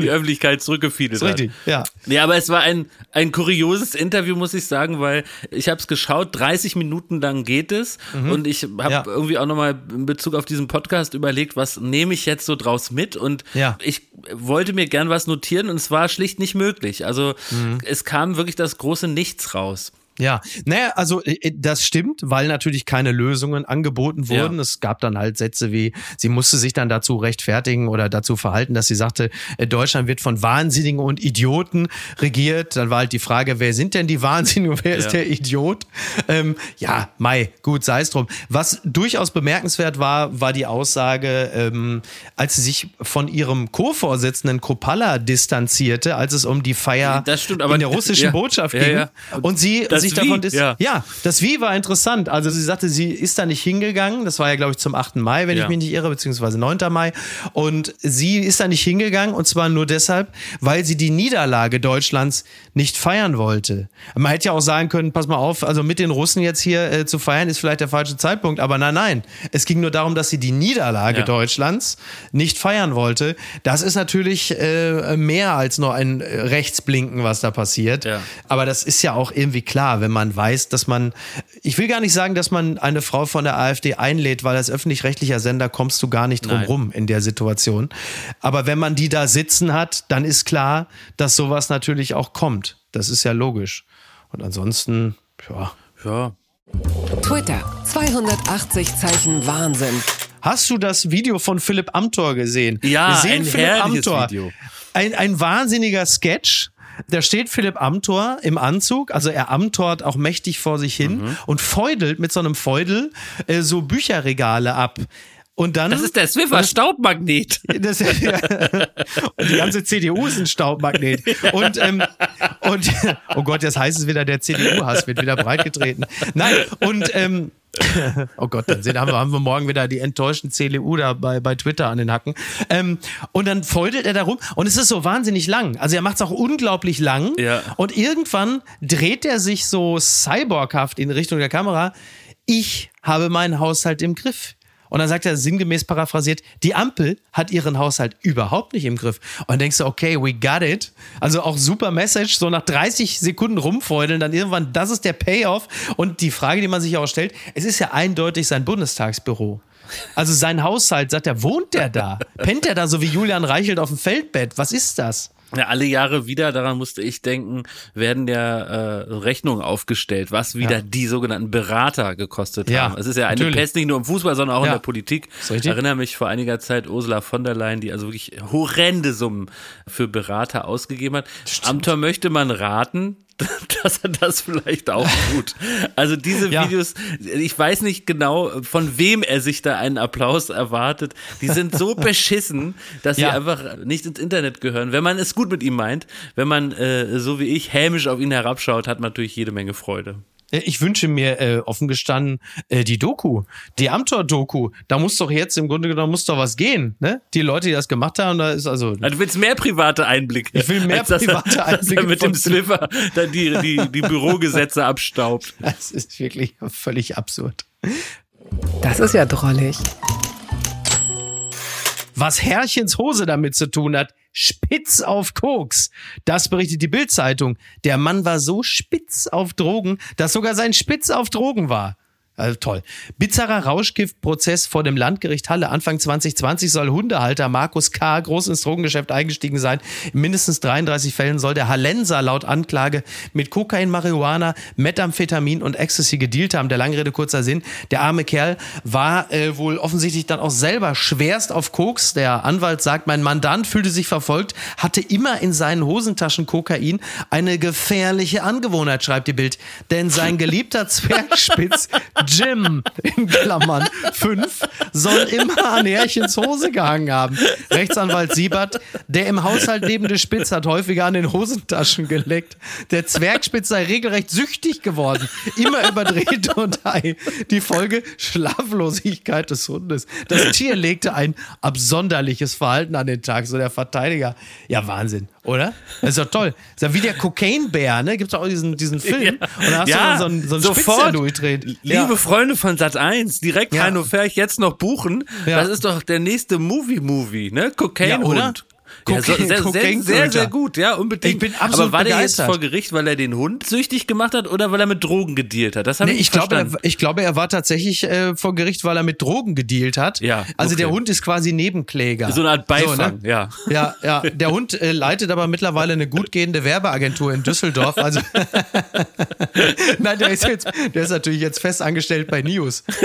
die Öffentlichkeit zurückgefiedelt hat. Richtig, ja. Nee, aber es war ein, ein kurioses Interview, muss ich sagen, weil ich habe es geschaut, 30 Minuten lang geht es mhm. und ich habe ja. irgendwie auch nochmal in Bezug auf diesen Podcast überlegt, was nehme ich jetzt so draus mit und ja. ich wollte mir gern was notieren und es war schlicht nicht möglich. Also mhm. es kam wirklich das große Nichts raus. Ja, naja, also äh, äh, das stimmt, weil natürlich keine Lösungen angeboten wurden. Ja. Es gab dann halt Sätze wie, sie musste sich dann dazu rechtfertigen oder dazu verhalten, dass sie sagte, äh, Deutschland wird von Wahnsinnigen und Idioten regiert. Dann war halt die Frage, wer sind denn die Wahnsinnigen und wer ja. ist der Idiot? Ähm, ja, Mai, gut, sei es drum. Was durchaus bemerkenswert war, war die Aussage, ähm, als sie sich von ihrem Co-Vorsitzenden Kopalla distanzierte, als es um die Feier stimmt, in der russischen ja, Botschaft ging. Und sie das sich davon ist. Ja. ja, das Wie war interessant. Also sie sagte, sie ist da nicht hingegangen. Das war ja, glaube ich, zum 8. Mai, wenn ja. ich mich nicht irre, beziehungsweise 9. Mai. Und sie ist da nicht hingegangen und zwar nur deshalb, weil sie die Niederlage Deutschlands nicht feiern wollte. Man hätte ja auch sagen können, pass mal auf, also mit den Russen jetzt hier äh, zu feiern ist vielleicht der falsche Zeitpunkt. Aber nein, nein. Es ging nur darum, dass sie die Niederlage ja. Deutschlands nicht feiern wollte. Das ist natürlich äh, mehr als nur ein Rechtsblinken, was da passiert. Aber das ist ja auch irgendwie klar klar, wenn man weiß, dass man, ich will gar nicht sagen, dass man eine Frau von der AfD einlädt, weil als öffentlich-rechtlicher Sender kommst du gar nicht drum Nein. rum in der Situation. Aber wenn man die da sitzen hat, dann ist klar, dass sowas natürlich auch kommt. Das ist ja logisch. Und ansonsten, ja. Ja. Twitter, 280 Zeichen Wahnsinn. Hast du das Video von Philipp Amthor gesehen? Ja, Wir sehen ein Philipp Amthor. Video. Ein, ein wahnsinniger Sketch da steht Philipp Amthor im Anzug, also er amtort auch mächtig vor sich hin mhm. und feudelt mit so einem Feudel äh, so Bücherregale ab. Und dann, das ist der Swiffer Staubmagnet. [laughs] Das, ja, und die ganze CDU ist ein Staubmagnet. [laughs] Und, ähm, und [laughs] oh Gott, jetzt heißt es wieder, der CDU-Hass wird wieder breitgetreten. Nein, und ähm, [laughs] oh Gott, dann sehen, haben, wir, haben wir morgen wieder die enttäuschten CDU da bei, bei Twitter an den Hacken. Ähm, und dann feudelt er da rum und es ist so wahnsinnig lang. Also er macht es auch unglaublich lang. Ja. Und irgendwann dreht er sich so cyborghaft in Richtung der Kamera. Ich habe meinen Haushalt im Griff. Und dann sagt er sinngemäß paraphrasiert, die Ampel hat ihren Haushalt überhaupt nicht im Griff. Und dann denkst du, okay, we got it. Also auch super Message, so nach 30 Sekunden rumfeudeln, dann irgendwann, das ist der Payoff. Und die Frage, die man sich auch stellt, es ist ja eindeutig sein Bundestagsbüro. Also sein Haushalt, sagt er, wohnt der da? Pennt er da so wie Julian Reichelt auf dem Feldbett? Was ist das? Ja, alle Jahre wieder, daran musste ich denken, werden ja äh, Rechnungen aufgestellt, was wieder ja. die sogenannten Berater gekostet ja, haben. Es ist ja eine natürlich. Pest nicht nur im Fußball, sondern auch ja. in der Politik. Ich erinnere mich vor einiger Zeit Ursula von der Leyen, die also wirklich horrende Summen für Berater ausgegeben hat. Amtor möchte man raten, [laughs] dass er das vielleicht auch tut. Also diese ja. Videos, ich weiß nicht genau, von wem er sich da einen Applaus erwartet. Die sind so [laughs] beschissen, dass ja. sie einfach nicht ins Internet gehören. Wenn man es gut mit ihm meint, wenn man äh, so wie ich hämisch auf ihn herabschaut, hat man natürlich jede Menge Freude. Äh, ich wünsche mir äh, offen gestanden äh, die Doku, die Amtor-Doku. Da muss doch jetzt im Grunde genommen muss doch was gehen, ne? Die Leute, die das gemacht haben, da ist also. also du willst mehr private Einblicke. Ich will mehr private [laughs] er, Einblicke. Dass er mit dem Swiffer dann die, die, die Bürogesetze abstaubt. [laughs] Das ist wirklich völlig absurd. Das ist ja drollig. Was Herrchens Hose damit zu tun hat, spitz auf Koks. Das berichtet die Bildzeitung. Der Mann war so spitz auf Drogen, dass sogar sein Spitz auf Drogen war. Also toll. Bizarrer Rauschgiftprozess vor dem Landgericht Halle. Anfang 2020 soll Hundehalter Markus K. groß ins Drogengeschäft eingestiegen sein. In mindestens 33 Fällen soll der Hallenser laut Anklage mit Kokain, Marihuana, Methamphetamin und Ecstasy gedealt haben. Der lange Rede, kurzer Sinn. Der arme Kerl war äh, wohl offensichtlich dann auch selber schwerst auf Koks. Der Anwalt sagt, mein Mandant fühlte sich verfolgt, hatte immer in seinen Hosentaschen Kokain. Eine gefährliche Angewohnheit, schreibt die Bild. Denn sein geliebter [laughs] Zwergspitz Jim in Klammern 5 soll immer an Härchens Hose gehangen haben. Rechtsanwalt Siebert, der im Haushalt lebende Spitz hat häufiger an den Hosentaschen geleckt. Der Zwergspitz sei regelrecht süchtig geworden, immer überdreht und high. Die Folge Schlaflosigkeit des Hundes. Das Tier legte ein absonderliches Verhalten an den Tag, so der Verteidiger. Ja, Wahnsinn. Oder? Das ist doch toll. Das ist ja wie der Cocaine-Bär, ne? Gibt es auch diesen, diesen Film. Ja. Und da hast ja, du so einen, so einen sofort. durchdreht. Liebe ja. Freunde von Sat 1, direkt ja. Heino Ferch jetzt noch buchen. Ja. Das ist doch der nächste Movie-Movie, ne? Cocaine-Hund. Ja, so, sehr, sehr, sehr, sehr, gut, ja, unbedingt. Ich bin absolut Aber war der jetzt vor Gericht, weil er den Hund süchtig gemacht hat oder weil er mit Drogen gedealt hat? Das habe nee, ich, ich glaube, er, ich glaube, er war tatsächlich äh, vor Gericht, weil er mit Drogen gedealt hat. Ja. Also okay. der Hund ist quasi Nebenkläger. So eine Art Beifang, so, ne? ja. Ja, ja. Der Hund äh, leitet aber mittlerweile eine gut gehende Werbeagentur in Düsseldorf. Also [laughs] Nein, der ist jetzt, der ist natürlich jetzt fest angestellt bei News. [laughs]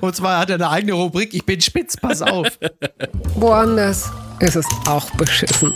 Und zwar hat er eine eigene Rubrik, ich bin spitz, pass auf. Woanders ist es auch beschissen.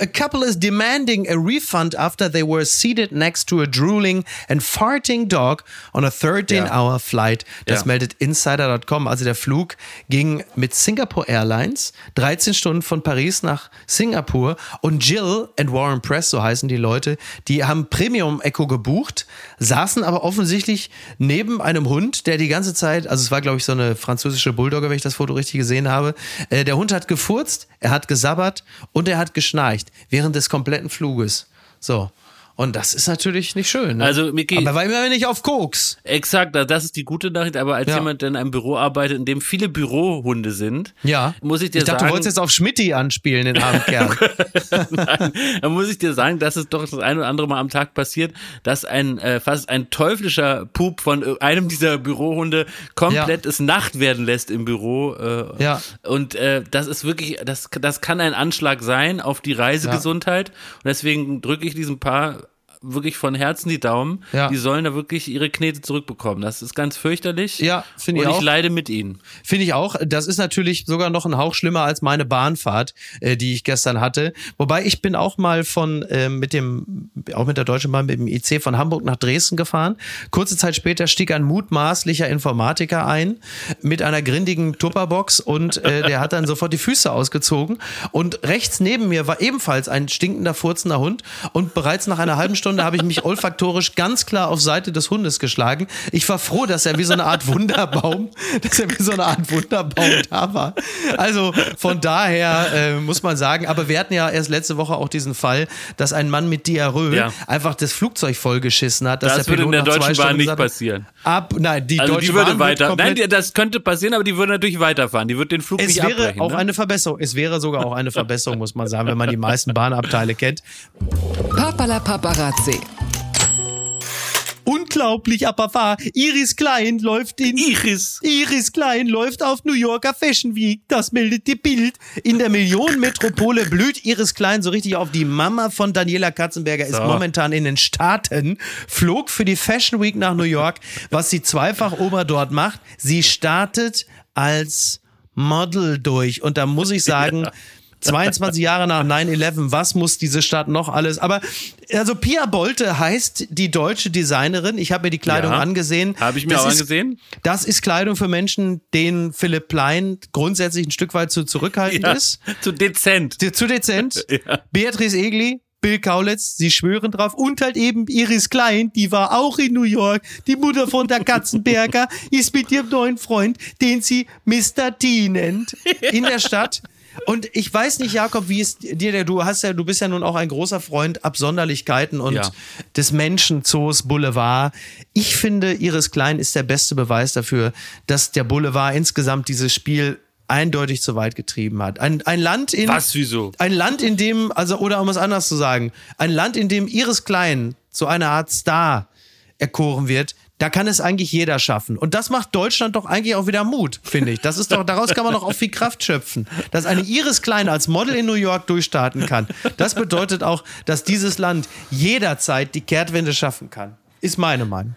A couple is demanding a refund after they were seated next to a drooling and farting dog on a 13-hour ja. flight. Das ja. meldet Insider.com. Also der Flug ging mit Singapore Airlines 13 Stunden von Paris nach Singapur und Jill and Warren Press, so heißen die Leute, die haben Premium Echo gebucht, saßen aber offensichtlich neben einem Hund, der die ganze Zeit, also es war glaube ich so eine französische Bulldogge, wenn ich das Foto richtig gesehen habe. Äh, der Hund hat gefurzt, er hat gesabbert und er hat geschnarcht während des kompletten Fluges. So. Und das ist natürlich nicht schön. Ne? Also, Miki, aber war immer nicht auf Koks. Exakt, das ist die gute Nachricht. Aber als ja. jemand, der in einem Büro arbeitet, in dem viele Bürohunde sind, ja. muss ich dir ich dachte, sagen. du wolltest jetzt auf Schmidti anspielen, den armen Kerl. [laughs] Nein, da muss ich dir sagen, dass es doch das ein oder andere Mal am Tag passiert, dass ein äh, fast ein teuflischer Pup von einem dieser Bürohunde komplett ja. es Nacht werden lässt im Büro. Äh, ja. Und äh, das ist wirklich, das, das kann ein Anschlag sein auf die Reisegesundheit. Und deswegen drücke ich diesem Paar wirklich von Herzen die Daumen. Ja. Die sollen da wirklich ihre Knete zurückbekommen. Das ist ganz fürchterlich. Ja, finde ich auch. Und ich leide mit ihnen. Finde ich auch. Das ist natürlich sogar noch ein Hauch schlimmer als meine Bahnfahrt, äh, die ich gestern hatte. Wobei ich bin auch mal von äh, mit dem, auch mit der Deutschen Bahn mit dem IC von Hamburg nach Dresden gefahren. Kurze Zeit später stieg ein mutmaßlicher Informatiker ein mit einer grindigen Tupperbox und äh, der hat dann sofort die Füße ausgezogen. Und rechts neben mir war ebenfalls ein stinkender, furzender Hund und bereits nach einer halben Stunde Stunde habe ich mich olfaktorisch ganz klar auf Seite des Hundes geschlagen. Ich war froh, dass er wie so eine Art Wunderbaum, [laughs] dass er wie so eine Art Wunderbaum da war. Also von daher äh, muss man sagen, aber wir hatten ja erst letzte Woche auch diesen Fall, dass ein Mann mit Diarrhoe ja. einfach das Flugzeug vollgeschissen hat. das würde in der Deutschen Bahn nicht passieren. Ab, nein, die also Deutsche die würde Bahn weiter. Nein, das könnte passieren, aber die würde natürlich weiterfahren. Die würde den Flug es nicht wäre abbrechen. auch ne? eine Verbesserung. Es wäre sogar auch eine Verbesserung, muss man sagen, wenn man die meisten Bahnabteile kennt. Papala Paparazzi. Unglaublich, aber wahr. Iris Klein läuft in Iris. Iris Klein läuft auf New Yorker Fashion Week. Das meldet die Bild. In der Millionenmetropole blüht Iris Klein so richtig auf. Die Mama von Daniela Katzenberger ist momentan in den Staaten, flog für die Fashion Week nach New York. Was sie zweifach ober dort macht, sie startet als Model durch. Und da muss ich sagen, ja 22 Jahre nach 9-11, was muss diese Stadt noch alles? Aber also Pia Bolte heißt die deutsche Designerin. Ich habe mir die Kleidung ja, angesehen. Habe ich mir das auch ist, angesehen. Das ist Kleidung für Menschen, denen Philipp Plein grundsätzlich ein Stück weit zu zurückhaltend ja, ist. [laughs] Zu dezent. Zu dezent. [laughs] ja. Beatrice Egli, Bill Kaulitz, sie schwören drauf. Und halt eben Iris Klein, die war auch in New York. Die Mutter von der Katzenberger [laughs] ist mit ihrem neuen Freund, den sie Mr. T nennt, in der Stadt. Und ich weiß nicht, Jakob, wie es dir, du hast ja, du bist ja nun auch ein großer Freund Absonderlichkeiten und ja. des Menschenzoos Boulevard. Ich finde, Iris Klein ist der beste Beweis dafür, dass der Boulevard insgesamt dieses Spiel eindeutig zu weit getrieben hat. Ein, ein Land in. Was, wieso? Ein Land, in dem, also, oder um es anders zu sagen, ein Land, in dem Iris Klein so eine Art Star erkoren wird, da kann es eigentlich jeder schaffen. Und das macht Deutschland doch eigentlich auch wieder Mut, finde ich. Das ist doch, daraus kann man doch auch viel Kraft schöpfen. Dass eine Iris Klein als Model in New York durchstarten kann. Das bedeutet auch, dass dieses Land jederzeit die Kehrtwende schaffen kann. Ist meine Meinung.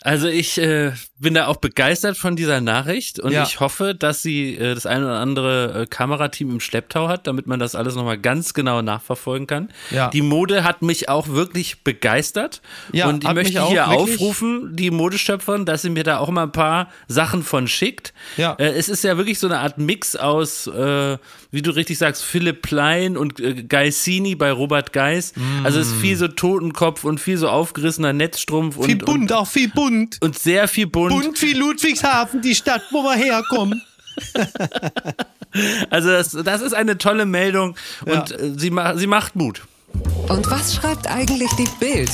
Also ich äh, bin da auch begeistert von dieser Nachricht und ja. ich hoffe, dass sie äh, das eine oder andere äh, Kamerateam im Schlepptau hat, damit man das alles nochmal ganz genau nachverfolgen kann. Ja. Die Mode hat mich auch wirklich begeistert ja, und ich möchte hier aufrufen, die Modeschöpferin, dass sie mir da auch mal ein paar Sachen von schickt. Ja. Äh, es ist ja wirklich so eine Art Mix aus, äh, wie du richtig sagst, Philipp Plein und äh, Geissini bei Robert Geis. Mm. Also es ist viel so Totenkopf und viel so aufgerissener Netzstrumpf. Viel und, bunt, und, auch viel bunt bunt. Und sehr viel bunt. Bunt wie Ludwigshafen, die Stadt, wo wir herkommen. [laughs] also das, das ist eine tolle Meldung und ja. Äh, sie, sie macht Mut. Und was schreibt eigentlich die Bild?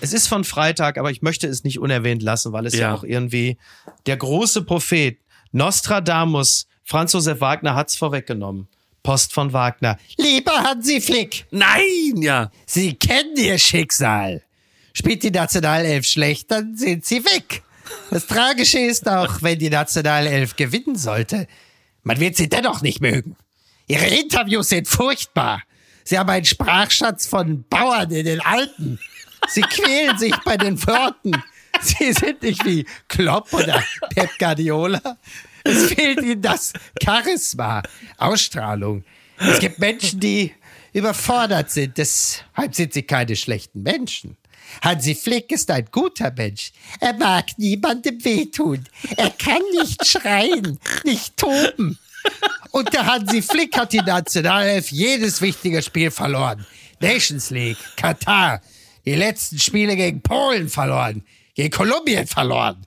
Es ist von Freitag, aber ich möchte es nicht unerwähnt lassen, weil es ja, ja auch irgendwie der große Prophet Nostradamus, Franz Josef Wagner hat es vorweggenommen. Post von Wagner. Lieber Hansi Flick. Nein, ja. Sie kennen Ihr Schicksal. Spielt die Nationalelf schlecht, dann sind sie weg. Das Tragische ist auch, wenn die Nationalelf gewinnen sollte, man wird sie dennoch nicht mögen. Ihre Interviews sind furchtbar. Sie haben einen Sprachschatz von Bauern in den Alpen. Sie quälen sich bei den Worten. Sie sind nicht wie Klopp oder Pep Guardiola. Es fehlt ihnen das Charisma, Ausstrahlung. Es gibt Menschen, die überfordert sind. Deshalb sind sie keine schlechten Menschen. Hansi Flick ist ein guter Mensch. Er mag niemandem wehtun. Er kann nicht [laughs] schreien, nicht toben. Und der Hansi Flick hat die Nationalelf jedes wichtige Spiel verloren. Nations League, Katar, die letzten Spiele gegen Polen verloren, gegen Kolumbien verloren.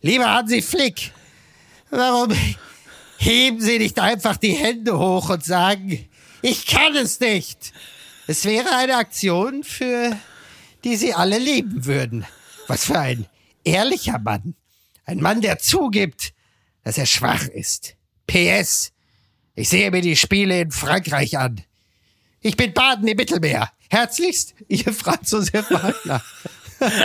Lieber Hansi Flick, warum heben Sie nicht einfach die Hände hoch und sagen, ich kann es nicht? Es wäre eine Aktion für die sie alle lieben würden. Was für ein ehrlicher Mann. Ein Mann, der zugibt, dass er schwach ist. PS. Ich sehe mir die Spiele in Frankreich an. Ich bin Baden im Mittelmeer. Herzlichst, ihr Franz Josef Wagner.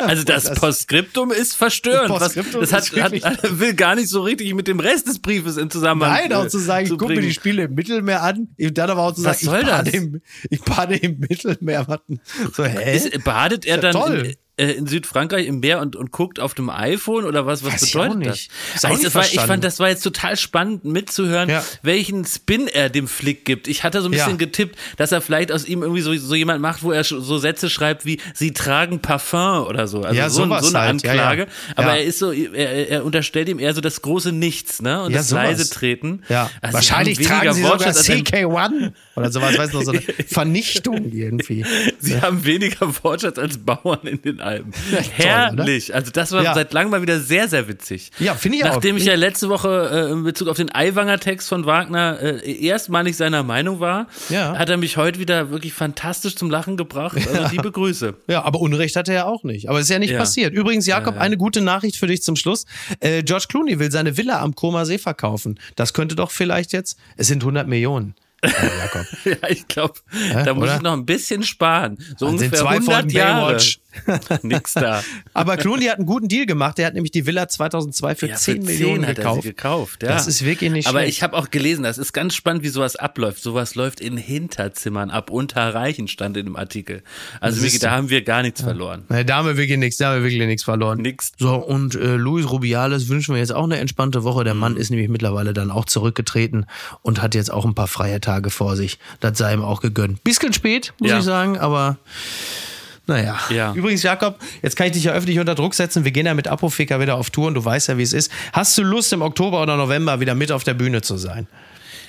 Also das, Postskriptum ist verstörend. Das, Postskriptum das hat, hat, [laughs] will gar nicht so richtig mit dem Rest des Briefes in Zusammenhang Nein, auch zu sagen, zu ich gucke mir die Spiele im Mittelmeer an, dann aber auch zu sagen, Was soll ich, bade das? Im, ich bade im Mittelmeer. So, hä? Ist, badet er dann toll äh, in Südfrankreich im Meer und, und guckt auf dem iPhone oder was, was Weiß bedeutet ich das? das also, das war, ich fand, das war jetzt total spannend mitzuhören, ja. welchen Spin er dem Flick gibt. Ich hatte so ein bisschen ja. getippt, dass er vielleicht aus ihm irgendwie so, so jemand macht, wo er so Sätze schreibt wie, sie tragen Parfum oder so. Also ja, so, so eine halt. Anklage. Aber er ist so, er, er unterstellt ihm eher so das große Nichts, ne? Und das sowas. leise Treten. Ja. Also Wahrscheinlich tragen sie sogar CK1 oder sowas, weißt du, so eine [laughs] Vernichtung irgendwie. Sie haben weniger Wortschatz als Bauern in den Alben. [laughs] Herrlich. Toll, also das war ja. seit langem mal wieder sehr, sehr witzig. Ja, finde ich Nachdem auch. Nachdem ich ja letzte Woche äh, in Bezug auf den Aiwanger-Text von Wagner äh, erstmalig seiner Meinung war, ja. hat er mich heute wieder wirklich fantastisch zum Lachen gebracht. Also ja. liebe Grüße. [laughs] Ja, aber Unrecht hat er ja auch nicht. Aber ist ja nicht ja. passiert. Übrigens, Jakob, eine gute Nachricht für dich zum Schluss. Äh, George Clooney will seine Villa am Koma See verkaufen. Das könnte doch vielleicht jetzt, es sind 100 Millionen. Jakob. [laughs] ja, ich glaube, da muss ich noch ein bisschen sparen. So Dann ungefähr zwei 100 Jahre. [laughs] Nix da. Aber Clooney hat einen guten Deal gemacht. Der hat nämlich die Villa 2002 für ja, 10 für Millionen 10 gekauft. gekauft ja. Das ist wirklich nicht Aber schlecht. ich habe auch gelesen, das ist ganz spannend, wie sowas abläuft. Sowas läuft in Hinterzimmern ab. Unter Reichen stand in dem Artikel. Also wirklich, da haben wir gar nichts ja. verloren. Nee, da haben wir wirklich nichts. Da haben wir wirklich nichts verloren. Nix. So, und äh, Luis Rubiales wünschen wir jetzt auch eine entspannte Woche. Der Mann mhm. ist nämlich mittlerweile dann auch zurückgetreten und hat jetzt auch ein paar freie Tage vor sich. Das sei ihm auch gegönnt. Bisschen spät, muss ich sagen, aber naja. Ja. Übrigens, Jakob, jetzt kann ich dich ja öffentlich unter Druck setzen. Wir gehen ja mit Apofika wieder auf Tour und du weißt ja, wie es ist. Hast du Lust, im Oktober oder November wieder mit auf der Bühne zu sein?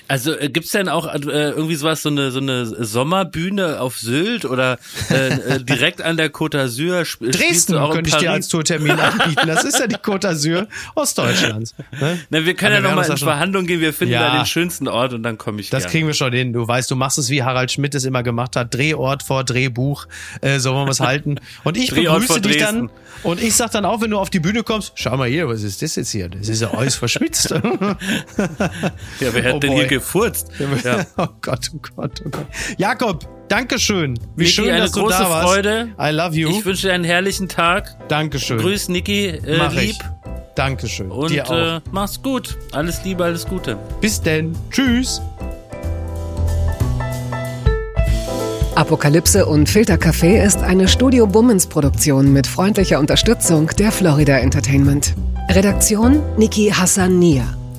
Also äh, gibt's denn auch äh, irgendwie sowas, so eine, so eine Sommerbühne auf Sylt oder äh, äh direkt an der Côte d'Azur? Dresden könnte ich dir als Tourtermin anbieten. Das ist ja die Côte d'Azur Ostdeutschlands. Ne? Na, wir können ja, ja nochmal in Verhandlungen gehen. Wir finden ja, da den schönsten Ort und dann komme ich Das gerne. kriegen wir schon hin. Du weißt, du machst es, wie Harald Schmidt es immer gemacht hat. Drehort vor Drehbuch. Äh, so wollen wir es halten. Und ich begrüße dich dann und ich sag dann auch, wenn du auf die Bühne kommst, schau mal hier, was ist das jetzt hier? Das ist ja alles verschwitzt. [laughs] ja, wer [laughs] hat oh denn hier gefurzt? Ja. [laughs] Oh Gott, oh Gott, oh Gott. Jakob, Dankeschön. Wie Niki, schön, eine dass große du da warst. Freude. I love you. Ich wünsche dir einen herrlichen Tag. Dankeschön. Grüß Niki äh, Mach lieb. ich. Dankeschön. Und Dir auch. Äh, mach's gut. Alles Liebe, alles Gute. Bis denn. Tschüss. Apokalypse und Filtercafé ist eine Studio Bummens Produktion mit freundlicher Unterstützung der Florida Entertainment. Redaktion Niki Hassania.